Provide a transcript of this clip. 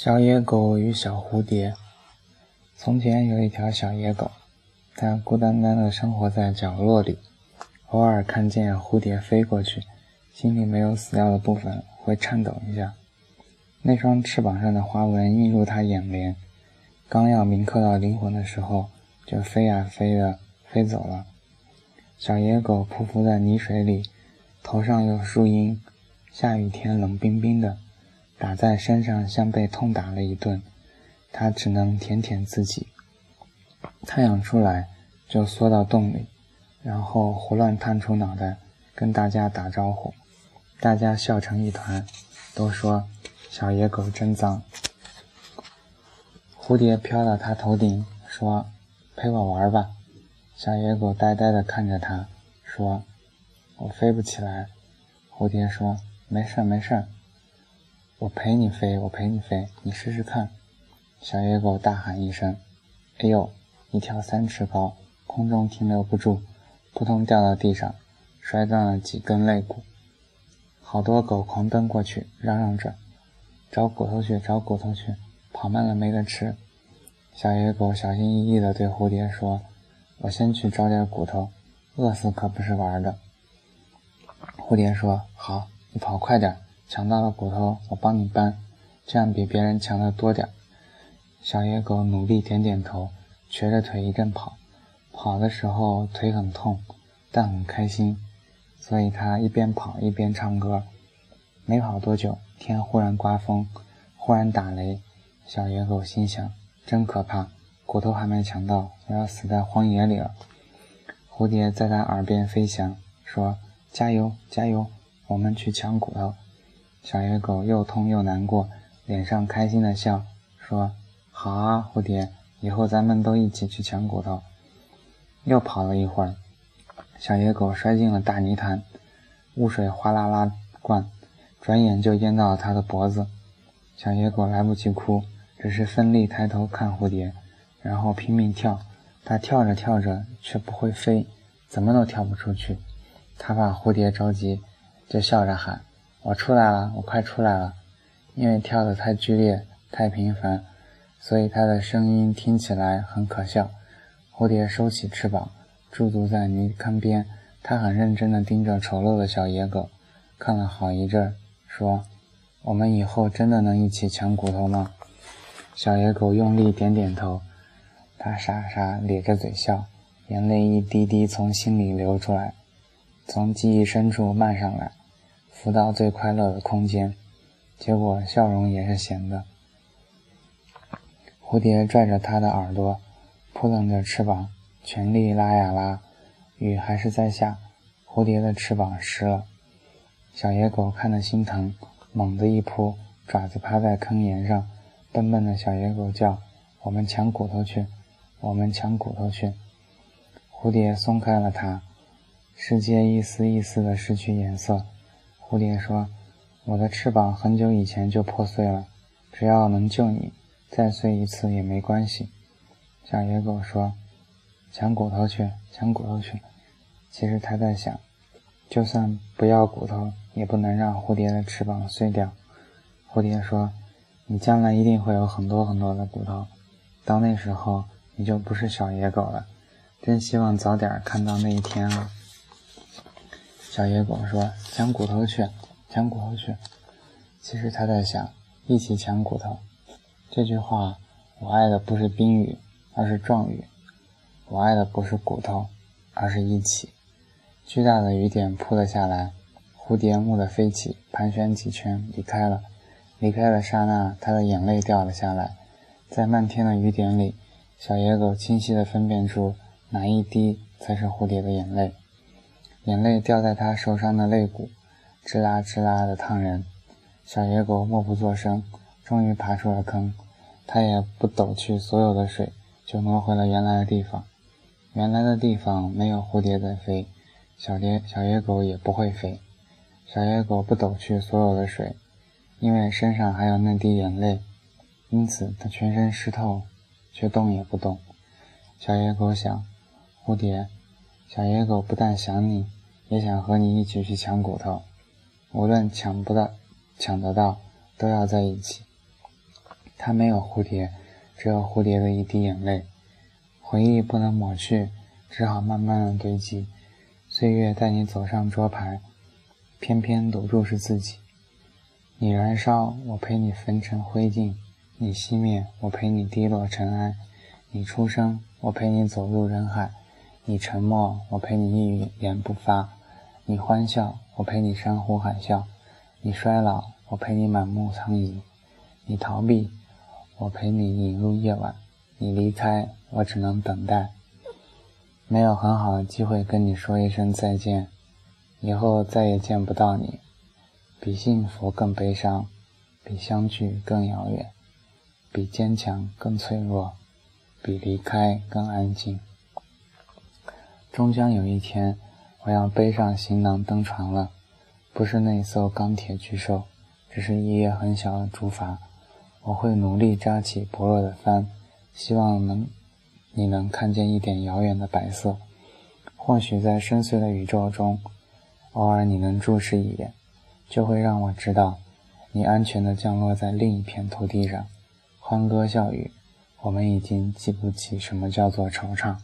小野狗与小蝴蝶。从前有一条小野狗，它孤单单地生活在角落里，偶尔看见蝴蝶飞过去，心里没有死掉的部分会颤抖一下。那双翅膀上的花纹映入它眼帘，刚要铭刻到灵魂的时候，就飞啊飞的飞走了。小野狗匍匐在泥水里，头上有树荫，下雨天冷冰冰的。打在身上像被痛打了一顿，他只能舔舔自己。太阳出来就缩到洞里，然后胡乱探出脑袋跟大家打招呼，大家笑成一团，都说小野狗真脏。蝴蝶飘到他头顶，说：“陪我玩吧。”小野狗呆呆地看着他，说：“我飞不起来。”蝴蝶说：“没事儿，没事儿。”我陪你飞，我陪你飞，你试试看。小野狗大喊一声：“哎呦！”一跳三尺高，空中停留不住，扑通掉到地上，摔断了几根肋骨。好多狗狂奔过去，嚷嚷着：“找骨头去，找骨头去！跑慢了没得吃。”小野狗小心翼翼地对蝴蝶说：“我先去找点骨头，饿死可不是玩的。”蝴蝶说：“好，你跑快点。”抢到了骨头，我帮你搬，这样比别人强的多点。小野狗努力点点头，瘸着腿一阵跑。跑的时候腿很痛，但很开心，所以它一边跑一边唱歌。没跑多久，天忽然刮风，忽然打雷。小野狗心想：真可怕，骨头还没抢到，我要死在荒野里了。蝴蝶在它耳边飞翔，说：“加油，加油，我们去抢骨头。”小野狗又痛又难过，脸上开心的笑，说：“好啊，蝴蝶，以后咱们都一起去抢骨头。”又跑了一会儿，小野狗摔进了大泥潭，污水哗啦啦灌，转眼就淹到了它的脖子。小野狗来不及哭，只是奋力抬头看蝴蝶，然后拼命跳。它跳着跳着却不会飞，怎么都跳不出去。它怕蝴蝶着急，就笑着喊。我出来了，我快出来了！因为跳得太剧烈、太频繁，所以它的声音听起来很可笑。蝴蝶收起翅膀，驻足在泥坑边，它很认真地盯着丑陋的小野狗，看了好一阵，说：“我们以后真的能一起抢骨头吗？”小野狗用力点点头，它傻傻咧着嘴笑，眼泪一滴滴从心里流出来，从记忆深处漫上来。浮到最快乐的空间，结果笑容也是咸的。蝴蝶拽着它的耳朵，扑棱着翅膀，全力拉呀拉。雨还是在下，蝴蝶的翅膀湿了。小野狗看得心疼，猛地一扑，爪子趴在坑沿上，笨笨的小野狗叫：“我们抢骨头去，我们抢骨头去！”蝴蝶松开了它，世界一丝一丝的失去颜色。蝴蝶说：“我的翅膀很久以前就破碎了，只要能救你，再碎一次也没关系。”小野狗说：“抢骨头去，抢骨头去。”其实他在想，就算不要骨头，也不能让蝴蝶的翅膀碎掉。蝴蝶说：“你将来一定会有很多很多的骨头，到那时候你就不是小野狗了。真希望早点看到那一天啊！”小野狗说：“抢骨头去，抢骨头去。”其实他在想，一起抢骨头。这句话，我爱的不是宾语，而是状语。我爱的不是骨头，而是一起。巨大的雨点扑了下来，蝴蝶蓦地飞起，盘旋几圈，离开了。离开的刹那，他的眼泪掉了下来。在漫天的雨点里，小野狗清晰地分辨出哪一滴才是蝴蝶的眼泪。眼泪掉在他受伤的肋骨，吱啦吱啦的烫人。小野狗默不作声，终于爬出了坑。它也不抖去所有的水，就挪回了原来的地方。原来的地方没有蝴蝶在飞，小蝶小野狗也不会飞。小野狗不抖去所有的水，因为身上还有那滴眼泪，因此它全身湿透，却动也不动。小野狗想：蝴蝶，小野狗不但想你。也想和你一起去抢骨头，无论抢不到、抢得到，都要在一起。它没有蝴蝶，只有蝴蝶的一滴眼泪。回忆不能抹去，只好慢慢的堆积。岁月带你走上桌牌，偏偏赌注是自己。你燃烧，我陪你焚成灰烬；你熄灭，我陪你滴落尘埃；你出生，我陪你走入人海；你沉默，我陪你一言不发；你欢笑，我陪你山呼海啸；你衰老，我陪你满目苍夷；你逃避，我陪你引入夜晚；你离开。我只能等待，没有很好的机会跟你说一声再见，以后再也见不到你，比幸福更悲伤，比相聚更遥远，比坚强更脆弱，比离开更安静。终将有一天，我要背上行囊登船了，不是那艘钢铁巨兽，只是一叶很小的竹筏。我会努力扎起薄弱的帆，希望能。你能看见一点遥远的白色，或许在深邃的宇宙中，偶尔你能注视一眼，就会让我知道，你安全地降落在另一片土地上，欢歌笑语，我们已经记不起什么叫做惆怅。